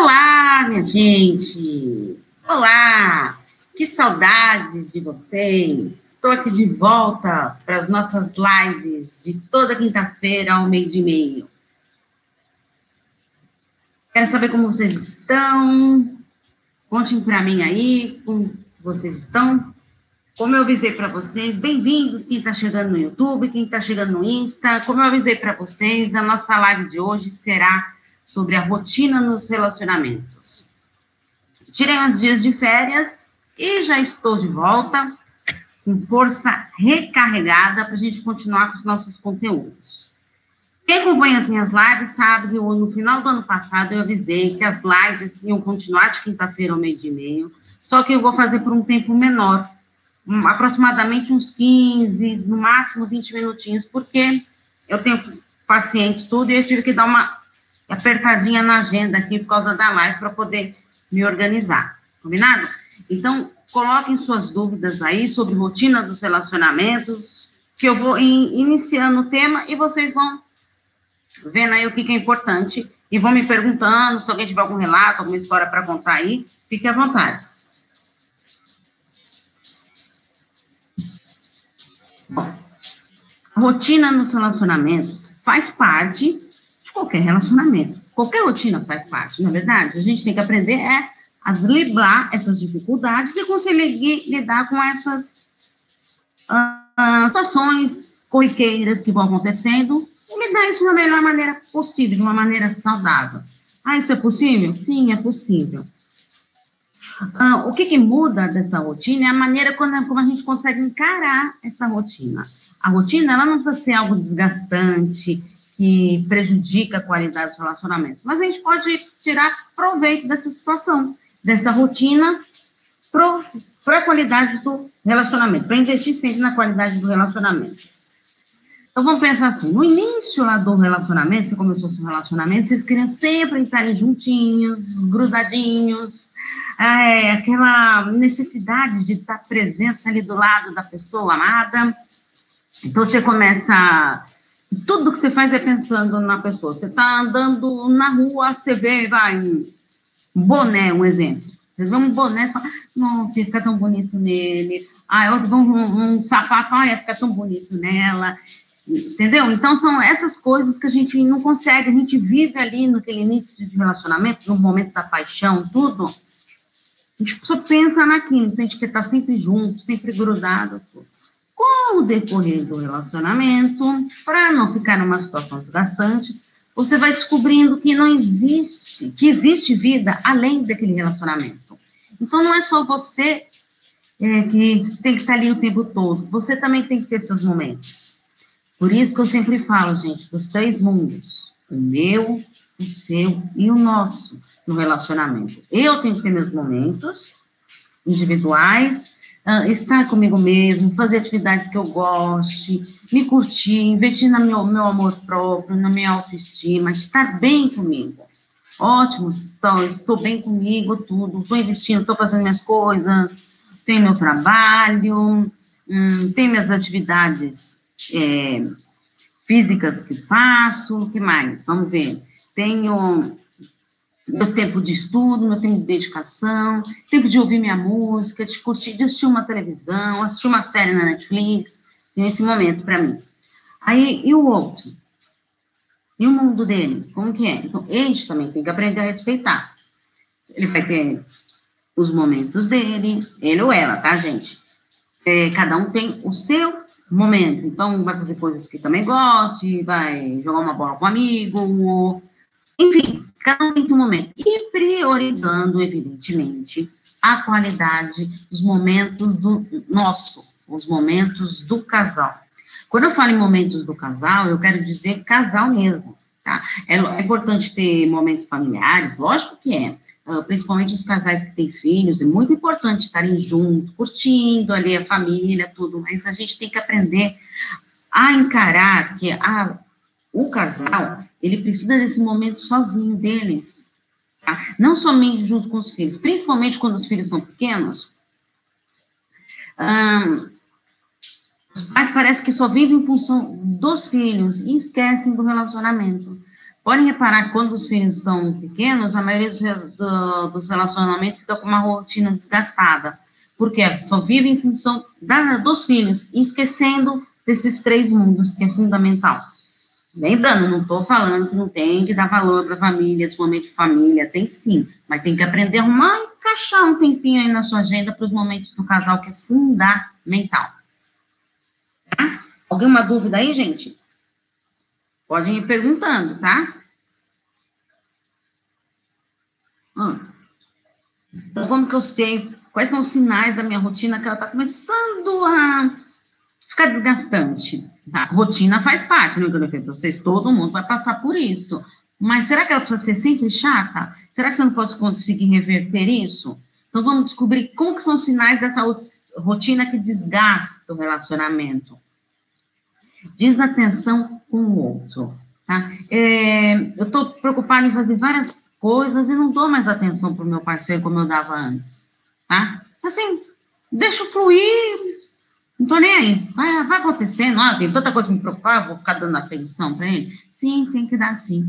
Olá, minha gente! Olá! Que saudades de vocês! Estou aqui de volta para as nossas lives de toda quinta-feira ao meio de meio. Quero saber como vocês estão. Contem para mim aí como vocês estão. Como eu avisei para vocês, bem-vindos quem está chegando no YouTube, quem está chegando no Insta. Como eu avisei para vocês, a nossa live de hoje será sobre a rotina nos relacionamentos. Tirei uns dias de férias e já estou de volta com força recarregada para a gente continuar com os nossos conteúdos. Quem acompanha as minhas lives sabe que no final do ano passado eu avisei que as lives iam continuar de quinta-feira ao meio de meio, só que eu vou fazer por um tempo menor, aproximadamente uns 15, no máximo 20 minutinhos, porque eu tenho pacientes tudo e eu tive que dar uma apertadinha na agenda aqui por causa da live para poder me organizar. Combinado? Então, coloquem suas dúvidas aí sobre rotinas dos relacionamentos, que eu vou in, iniciando o tema e vocês vão vendo aí o que, que é importante e vão me perguntando se alguém tiver algum relato, alguma história para contar aí, fique à vontade. Bom, rotina nos relacionamentos faz parte de qualquer relacionamento. Qualquer rotina faz parte, na é verdade. A gente tem que aprender é a driblar essas dificuldades e conseguir lidar com essas uh, situações corriqueiras que vão acontecendo e lidar isso da melhor maneira possível, de uma maneira saudável. Ah, isso é possível? Sim, é possível. Uh, o que, que, muda dessa rotina é a maneira como, como a gente consegue encarar essa rotina. A rotina, ela não precisa ser algo desgastante, que prejudica a qualidade dos relacionamentos. Mas a gente pode tirar proveito dessa situação, dessa rotina, para a qualidade do relacionamento, para investir sempre na qualidade do relacionamento. Então vamos pensar assim: no início lá do relacionamento, você começou seu relacionamento, vocês queriam sempre estarem juntinhos, grudadinhos, é, aquela necessidade de estar presença ali do lado da pessoa amada. Então você começa tudo que você faz é pensando na pessoa. Você está andando na rua, você vê, vai, um boné, um exemplo. Você vê um boné, você fala, nossa, fica tão bonito nele. Ah, outro um, um, um sapato, ah, fica tão bonito nela. Entendeu? Então, são essas coisas que a gente não consegue, a gente vive ali naquele início de relacionamento, no momento da paixão, tudo. A gente só pensa naquilo, então a gente quer estar sempre junto, sempre grudado. Tudo com o decorrer do relacionamento, para não ficar numa situação desgastante, você vai descobrindo que não existe, que existe vida além daquele relacionamento. Então, não é só você é, que tem que estar ali o tempo todo, você também tem que ter seus momentos. Por isso que eu sempre falo, gente, dos três mundos: o meu, o seu e o nosso no relacionamento. Eu tenho que ter meus momentos individuais, uh, estar comigo mesmo, fazer atividades que eu goste, me curtir, investir no meu, meu amor próprio, na minha autoestima, estar bem comigo. Ótimo, estou, estou bem comigo, tudo, estou investindo, estou fazendo minhas coisas, tenho meu trabalho, hum, tenho minhas atividades é, físicas que faço, o que mais? Vamos ver. Tenho meu tempo de estudo, meu tempo de dedicação, tempo de ouvir minha música, de curtir, de assistir uma televisão, assistir uma série na Netflix, tem esse momento para mim. Aí, e o outro? E o mundo dele? Como que é? Então, ele também tem que aprender a respeitar. Ele vai ter os momentos dele, ele ou ela, tá, gente? É, cada um tem o seu momento. Então, vai fazer coisas que também goste, vai jogar uma bola com um amigo, enfim, cada um tem seu momento. E priorizando, evidentemente, a qualidade dos momentos do nosso, os momentos do casal. Quando eu falo em momentos do casal, eu quero dizer casal mesmo, tá? É, é importante ter momentos familiares, lógico que é. Uh, principalmente os casais que têm filhos, é muito importante estarem juntos, curtindo ali a família, tudo, mas a gente tem que aprender a encarar que a o casal, ele precisa desse momento sozinho deles. Tá? Não somente junto com os filhos, principalmente quando os filhos são pequenos. os pais parecem que só vivem em função dos filhos e esquecem do relacionamento. Podem reparar, quando os filhos estão pequenos, a maioria dos, do, dos relacionamentos fica com uma rotina desgastada. Porque só vive em função da, dos filhos, esquecendo desses três mundos, que é fundamental. Lembrando, não estou falando que não tem que dar valor para a família, esse momento de família, tem sim, mas tem que aprender a arrumar e encaixar um tempinho aí na sua agenda para os momentos do casal, que é fundamental. Tá? Alguma dúvida aí, gente? Podem ir perguntando, tá? Hum. Então, como que eu sei quais são os sinais da minha rotina que ela está começando a ficar desgastante? Tá? Rotina faz parte, né, que eu falei para vocês, todo mundo vai passar por isso. Mas será que ela precisa ser sempre chata? Será que você não pode conseguir reverter isso? Então, vamos descobrir como que são os sinais dessa rotina que desgasta o relacionamento. Desatenção com o outro, tá? É, eu estou preocupada em fazer várias coisas e não dou mais atenção para o meu parceiro como eu dava antes, tá? Assim, deixa fluir, não tô nem aí, vai, vai acontecendo, ah, tem tanta coisa me preocupar, vou ficar dando atenção para ele. Sim, tem que dar sim.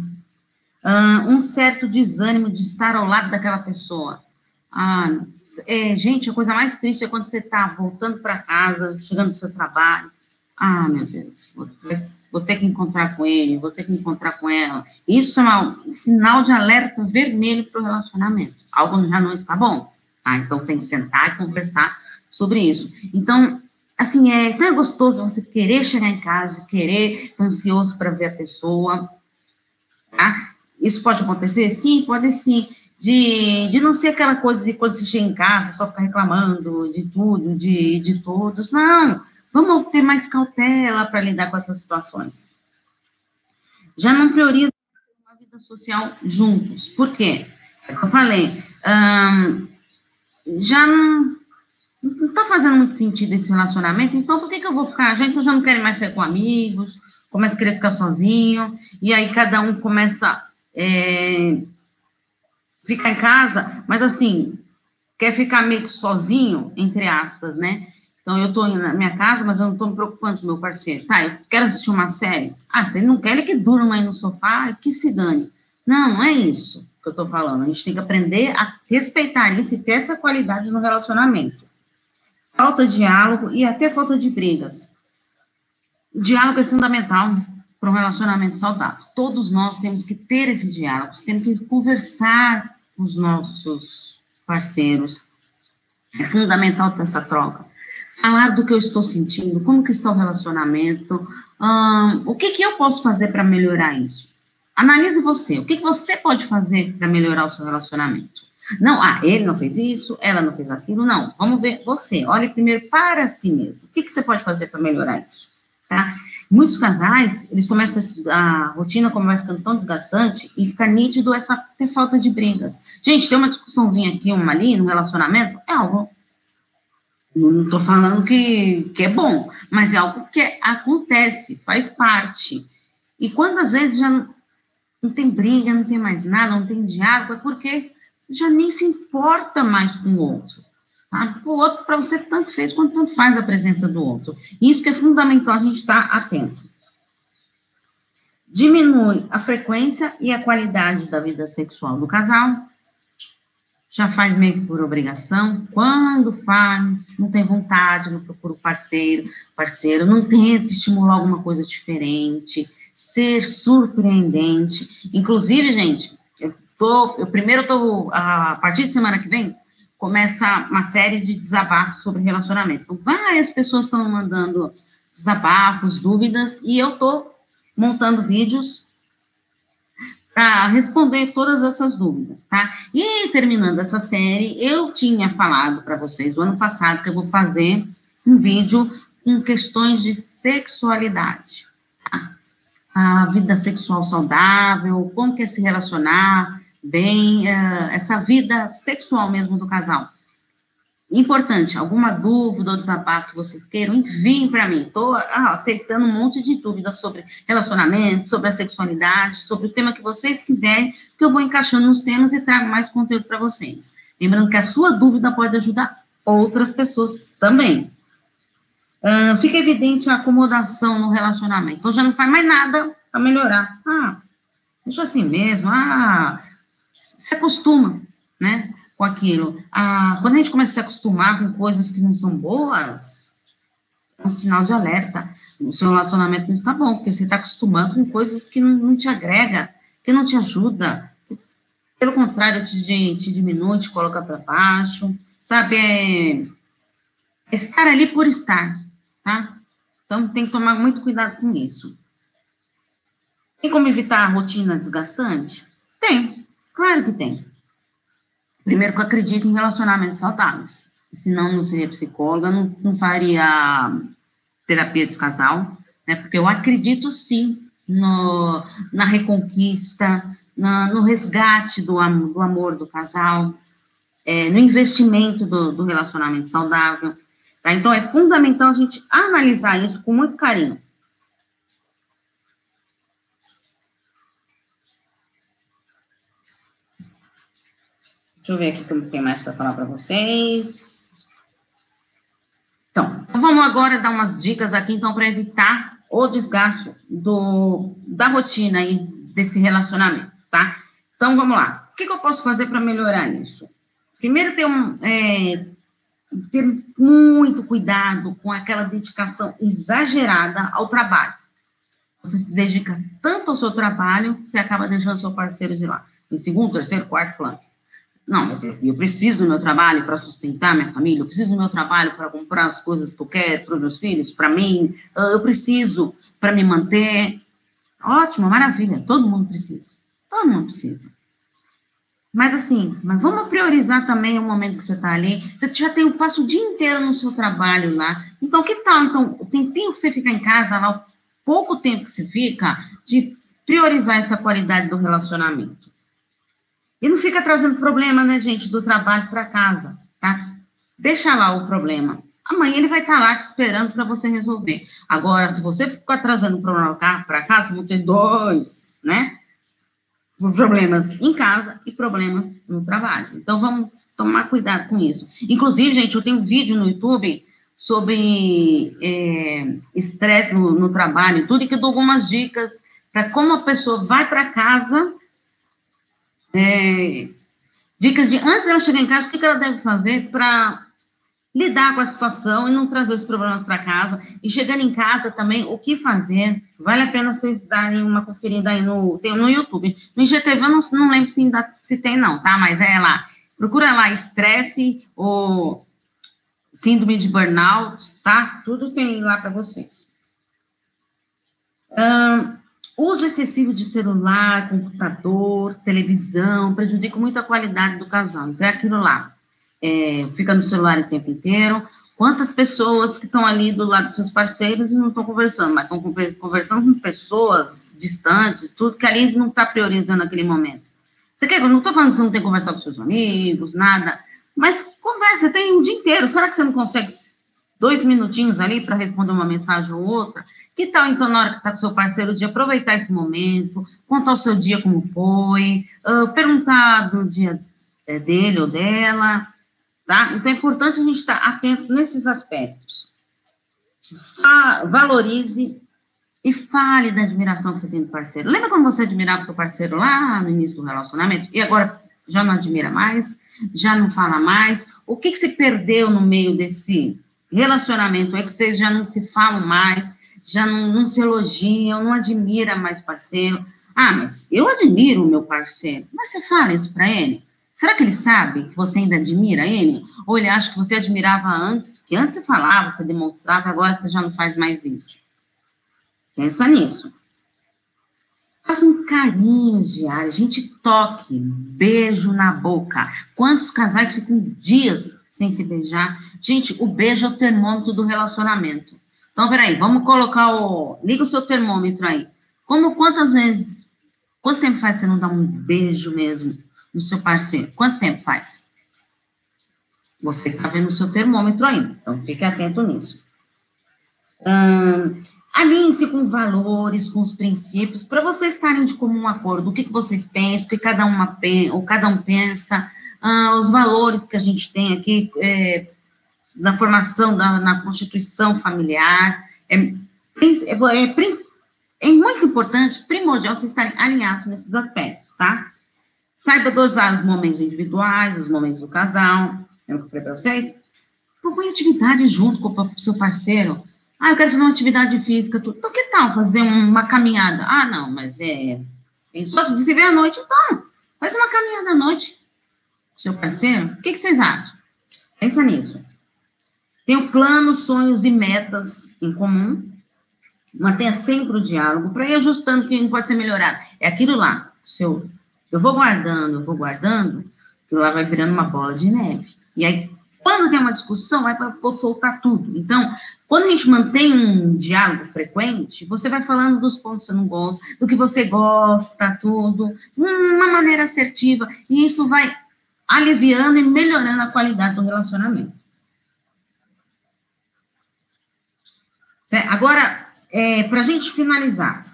Uh, um certo desânimo de estar ao lado daquela pessoa. Ah, é, gente, a coisa mais triste é quando você está voltando para casa, chegando do seu trabalho, ah, meu Deus, vou, vou, ter que encontrar com ele, vou ter que encontrar com ela. Isso é um sinal de alerta vermelho para o relacionamento. Algo já não está bom. Tá? Então tem que sentar e conversar sobre isso. Então, assim, é tão gostoso você querer chegar em casa, querer, estar ansioso para ver a pessoa. Tá? Isso pode acontecer? Sim, pode sim. De, de não ser aquela coisa de quando você chega em casa, só ficar reclamando de tudo, de, de todos. Não Vamos ter mais cautela para lidar com essas situações. Já não prioriza uma vida social juntos. Por quê? É que eu falei, hum, já não está fazendo muito sentido esse relacionamento, então por que, que eu vou ficar? Gente já não quer mais ser com amigos, começa a querer ficar sozinho, e aí cada um começa é, ficar em casa, mas assim, quer ficar meio que sozinho, entre aspas, né? Então, eu estou na minha casa, mas eu não estou me preocupando com meu parceiro. Tá, eu quero assistir uma série. Ah, ele não quer, ele que durma aí no sofá, que se dane. Não, não é isso que eu estou falando. A gente tem que aprender a respeitar isso e ter essa qualidade no relacionamento. Falta de diálogo e até falta de brigas. O diálogo é fundamental para um relacionamento saudável. Todos nós temos que ter esse diálogo, temos que conversar com os nossos parceiros. É fundamental ter essa troca falar do que eu estou sentindo, como que está o relacionamento, hum, o que, que eu posso fazer para melhorar isso? Analise você, o que, que você pode fazer para melhorar o seu relacionamento? Não, ah, ele não fez isso, ela não fez aquilo, não. Vamos ver você, olhe primeiro para si mesmo. O que, que você pode fazer para melhorar isso? Tá? Muitos casais, eles começam a, a rotina, como vai ficando tão desgastante, e fica nítido essa ter falta de brigas. Gente, tem uma discussãozinha aqui, uma ali, no relacionamento, é algo não estou falando que, que é bom, mas é algo que acontece, faz parte. E quando às vezes já não, tem briga, não tem mais nada, não tem diálogo, é porque você já nem se importa mais com o outro. Tá? O outro, para você, tanto fez quanto tanto faz a presença do outro. Isso que é fundamental a gente estar tá atento. Diminui a frequência e a qualidade da vida sexual do casal, já faz meio que por obrigação, quando faz, não tem vontade, não procura o parceiro, parceiro, não tenta estimular alguma coisa diferente, ser surpreendente. Inclusive, gente, tô, eu primeiro tô, a partir de semana que vem, começa uma série de desabafos sobre relacionamentos. Então, várias pessoas estão mandando desabafos, dúvidas, e eu tô montando vídeos para responder todas essas dúvidas, tá? E terminando essa série, eu tinha falado para vocês o ano passado que eu vou fazer um vídeo com questões de sexualidade, tá? A vida sexual saudável, como que é se relacionar bem, uh, essa vida sexual mesmo do casal. Importante, alguma dúvida ou desabafo que vocês queiram, enviem para mim. Estou ah, aceitando um monte de dúvidas sobre relacionamento, sobre a sexualidade, sobre o tema que vocês quiserem, que eu vou encaixando nos temas e trago mais conteúdo para vocês. Lembrando que a sua dúvida pode ajudar outras pessoas também. Uh, fica evidente a acomodação no relacionamento. Então já não faz mais nada para melhorar. Ah, deixa assim mesmo, ah, se acostuma, né, com aquilo. Ah, quando a gente começa a se acostumar com coisas que não são boas, é um sinal de alerta. O seu relacionamento não está bom, porque você está acostumando com coisas que não, não, te agrega, que não te ajuda. Pelo contrário, te, te diminui, te coloca para baixo, sabe? É, é estar ali por estar, tá? Então, tem que tomar muito cuidado com isso. Tem como evitar a rotina desgastante? Tem, claro que tem. Primeiro que eu acredito em relacionamentos saudáveis. Senão, não seria psicóloga, não, não faria terapia de casal, né? Porque eu acredito sim no, na reconquista, na, no resgate do, do amor do casal, é, no investimento do, do relacionamento saudável. Tá? Então, é fundamental a gente analisar isso com muito carinho. Deixa eu ver aqui o que tem mais para falar para vocês. Então, vamos agora dar umas dicas aqui, então, para evitar o desgaste do, da rotina aí desse relacionamento, tá? Então, vamos lá. O que, que eu posso fazer para melhorar isso? Primeiro, ter, um, é, ter muito cuidado com aquela dedicação exagerada ao trabalho. Você se dedica tanto ao seu trabalho, você acaba deixando seu parceiro de lado. Em segundo, terceiro, quarto plano. Não, mas eu preciso do meu trabalho para sustentar minha família, eu preciso do meu trabalho para comprar as coisas que eu quero para os meus filhos, para mim, eu preciso para me manter. Ótimo, maravilha, todo mundo precisa. Todo mundo precisa. Mas assim, mas vamos priorizar também o momento que você está ali. Você já tem o passo o dia inteiro no seu trabalho lá. Então, que tal? Então, o tempinho que você fica em casa lá, o pouco tempo que você fica, de priorizar essa qualidade do relacionamento. E não fica trazendo problema, né, gente, do trabalho para casa, tá? Deixa lá o problema. Amanhã ele vai estar tá lá te esperando para você resolver. Agora, se você ficar trazendo o problema para casa, vão ter dois, né? Problemas em casa e problemas no trabalho. Então, vamos tomar cuidado com isso. Inclusive, gente, eu tenho um vídeo no YouTube sobre é, estresse é, no, no trabalho, tudo, e que eu dou algumas dicas para como a pessoa vai para casa é, dicas de antes dela chegar em casa, o que ela deve fazer para lidar com a situação e não trazer os problemas para casa. E chegando em casa também, o que fazer? Vale a pena vocês darem uma conferida aí no, tem, no YouTube. No IGTV eu não, não lembro se, ainda, se tem, não, tá? Mas é lá. Procura lá estresse ou síndrome de burnout, tá? Tudo tem lá para vocês. Um, Uso excessivo de celular, computador, televisão, prejudica muito a qualidade do casal. Então, é aquilo lá. É, fica no celular o tempo inteiro. Quantas pessoas que estão ali do lado dos seus parceiros e não estão conversando, mas estão conversando com pessoas distantes, tudo que ali não está priorizando naquele momento. Você quer, eu não estou falando que você não tem que conversar com seus amigos, nada, mas conversa, tem um dia inteiro. Será que você não consegue dois minutinhos ali para responder uma mensagem ou outra? Que tal, então, na hora que está com seu parceiro, de aproveitar esse momento, contar o seu dia como foi, uh, perguntar do dia é, dele ou dela, tá? Então, é importante a gente estar tá atento nesses aspectos. Valorize e fale da admiração que você tem do parceiro. Lembra quando você admirava seu parceiro lá no início do relacionamento? E agora já não admira mais? Já não fala mais? O que, que você perdeu no meio desse relacionamento? É que vocês já não se falam mais? já não, não se elogiam, não admira mais parceiro. Ah, mas eu admiro o meu parceiro. Mas você fala isso para ele? Será que ele sabe que você ainda admira ele? Ou ele acha que você admirava antes? Porque antes você falava, você demonstrava, agora você já não faz mais isso. Pensa nisso. Faça um carinho diário, gente toque, beijo na boca. Quantos casais ficam dias sem se beijar? Gente, o beijo é o termômetro do relacionamento. Então, peraí, vamos colocar o. Liga o seu termômetro aí. Como quantas vezes. Quanto tempo faz você não dar um beijo mesmo no seu parceiro? Quanto tempo faz? Você está vendo o seu termômetro aí. Então, fique atento nisso. Hum, Alinhe-se com valores, com os princípios, para vocês estarem de comum acordo. O que, que vocês pensam, o que cada, uma, ou cada um pensa, ah, os valores que a gente tem aqui, é, na formação da na constituição familiar, é, é, é, é muito importante, primordial, vocês estarem alinhados nesses aspectos, tá? Saiba dosar os momentos individuais, os momentos do casal. Lembra que eu falei para vocês? Procure atividade junto com o seu parceiro. Ah, eu quero fazer uma atividade física. Tudo. Então, que tal fazer uma caminhada? Ah, não, mas é. Só se você vê à noite, então. Faz uma caminhada à noite seu parceiro. O que, que vocês acham? Pensa nisso. Tenha planos, sonhos e metas em comum. Mantenha sempre o diálogo para ir ajustando o que pode ser melhorado. É aquilo lá, seu eu vou guardando, eu vou guardando, que lá vai virando uma bola de neve. E aí, quando tem uma discussão, vai para soltar tudo. Então, quando a gente mantém um diálogo frequente, você vai falando dos pontos que você não gosta, do que você gosta, tudo, de uma maneira assertiva, e isso vai aliviando e melhorando a qualidade do relacionamento. Certo? Agora, é, para a gente finalizar,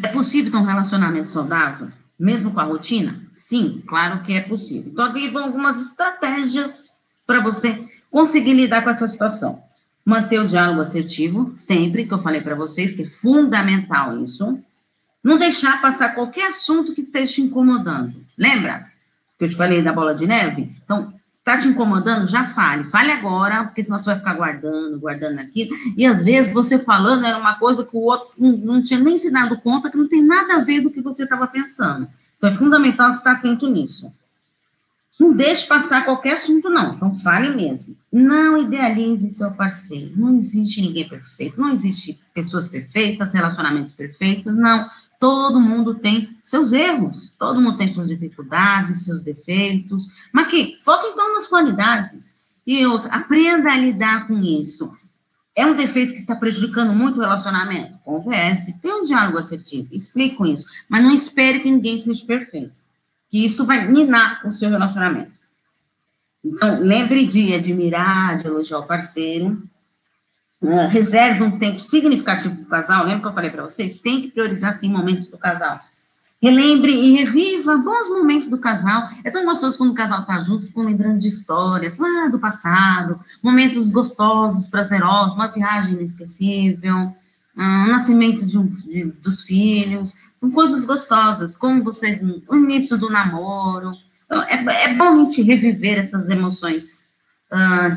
é possível ter um relacionamento saudável, mesmo com a rotina? Sim, claro que é possível. Então, aqui vão algumas estratégias para você conseguir lidar com essa situação. Manter o diálogo assertivo, sempre, que eu falei para vocês, que é fundamental isso. Não deixar passar qualquer assunto que esteja te incomodando. Lembra que eu te falei da bola de neve? Então, Tá te incomodando? Já fale. Fale agora, porque senão você vai ficar guardando, guardando aqui. E às vezes você falando era uma coisa que o outro não, não tinha nem se dado conta, que não tem nada a ver do que você estava pensando. Então é fundamental você estar atento nisso. Não deixe passar qualquer assunto, não. Então fale mesmo. Não idealize seu parceiro. Não existe ninguém perfeito. Não existe pessoas perfeitas, relacionamentos perfeitos. Não. Todo mundo tem seus erros, todo mundo tem suas dificuldades, seus defeitos, mas que foca então nas qualidades. E outra, aprenda a lidar com isso. É um defeito que está prejudicando muito o relacionamento? Converse, tenha um diálogo assertivo, explique com isso, mas não espere que ninguém seja perfeito, que isso vai minar o seu relacionamento. Então, lembre de admirar, de elogiar o parceiro, uh, reserve um tempo significativo para o casal. Lembra que eu falei para vocês? Tem que priorizar, sim, momentos do casal. Relembre e reviva bons momentos do casal. É tão gostoso quando o casal está junto, ficam lembrando de histórias lá do passado, momentos gostosos, prazerosos, uma viagem inesquecível, um nascimento de um, de, dos filhos. São coisas gostosas, como vocês, o início do namoro. Então, é, é bom a gente reviver essas emoções uh,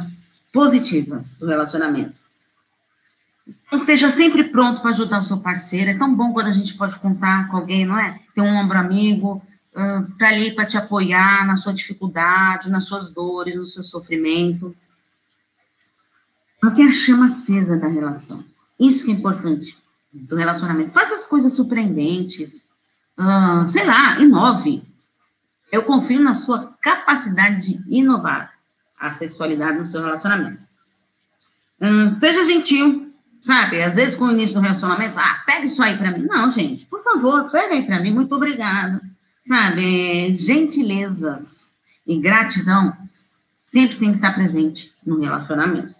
positivas do relacionamento. Esteja sempre pronto para ajudar o seu parceiro. É tão bom quando a gente pode contar com alguém, não é? Ter um ombro amigo uh, para ali para te apoiar na sua dificuldade, nas suas dores, no seu sofrimento. Mantenha a chama acesa da relação. Isso que é importante do relacionamento. Faça as coisas surpreendentes. Uh, sei lá, inove. Eu confio na sua capacidade de inovar a sexualidade no seu relacionamento. Hum, seja gentil, Sabe, às vezes com o início do relacionamento, ah, pega isso aí para mim. Não, gente, por favor, pega aí para mim, muito obrigada. Sabe, gentilezas e gratidão sempre tem que estar presente no relacionamento.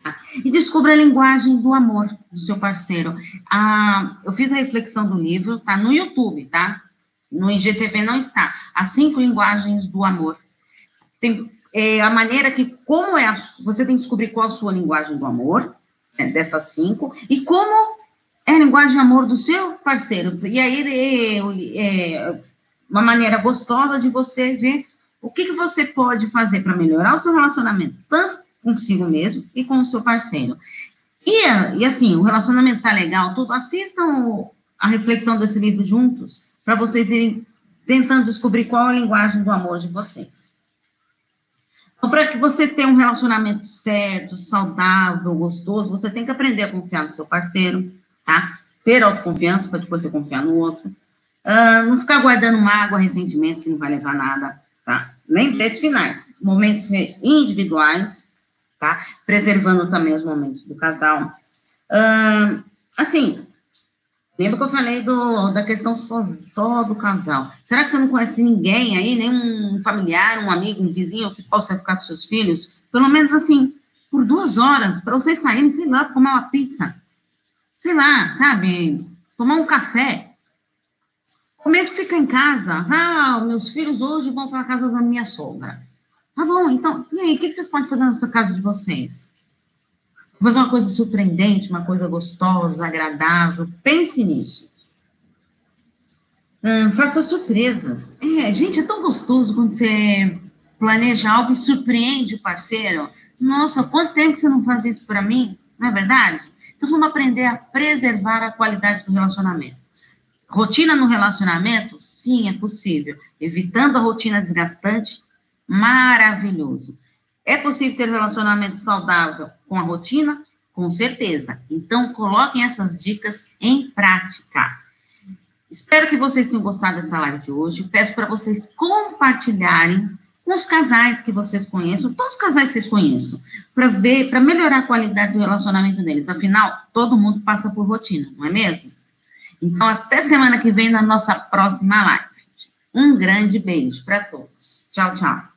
Tá? E descubra a linguagem do amor do seu parceiro. Ah, eu fiz a reflexão do livro, tá no YouTube, tá? No IGTV não está. As cinco linguagens do amor. Tem é, a maneira que, como é, a, você tem que descobrir qual a sua linguagem do amor, dessas cinco, e como é a linguagem de amor do seu parceiro. E aí é, é uma maneira gostosa de você ver o que, que você pode fazer para melhorar o seu relacionamento, tanto consigo mesmo e com o seu parceiro. E, e assim, o relacionamento tá legal, tudo, assistam a reflexão desse livro juntos, para vocês irem tentando descobrir qual a linguagem do amor de vocês. Então, para que você tenha um relacionamento certo, saudável, gostoso, você tem que aprender a confiar no seu parceiro, tá? Ter autoconfiança para depois você confiar no outro. Uh, não ficar guardando mágoa, ressentimento, que não vai levar nada, tá? Lembretes finais, momentos individuais, tá? Preservando também os momentos do casal. Uh, assim, Lembra que eu falei do, da questão só, só do casal? Será que você não conhece ninguém aí, nenhum familiar, um amigo, um vizinho que possa ficar com seus filhos? Pelo menos assim, por duas horas, para vocês saírem, sei lá, comer uma pizza. Sei lá, sabe? Tomar um café. Começo fica em casa. Ah, meus filhos hoje vão para a casa da minha sogra. Tá bom, então, e aí, o que vocês podem fazer na sua casa de vocês? Fazer uma coisa surpreendente, uma coisa gostosa, agradável. Pense nisso. Hum, faça surpresas. É, gente, é tão gostoso quando você planeja algo e surpreende o parceiro. Nossa, quanto tempo você não faz isso para mim? Não é verdade? Então, vamos aprender a preservar a qualidade do relacionamento. Rotina no relacionamento? Sim, é possível. Evitando a rotina desgastante, maravilhoso. É possível ter relacionamento saudável com a rotina? Com certeza. Então, coloquem essas dicas em prática. Espero que vocês tenham gostado dessa live de hoje. Peço para vocês compartilharem com os casais que vocês conheçam, todos os casais que vocês conheçam, para ver, para melhorar a qualidade do relacionamento deles. Afinal, todo mundo passa por rotina, não é mesmo? Então, até semana que vem na nossa próxima live. Um grande beijo para todos. Tchau, tchau.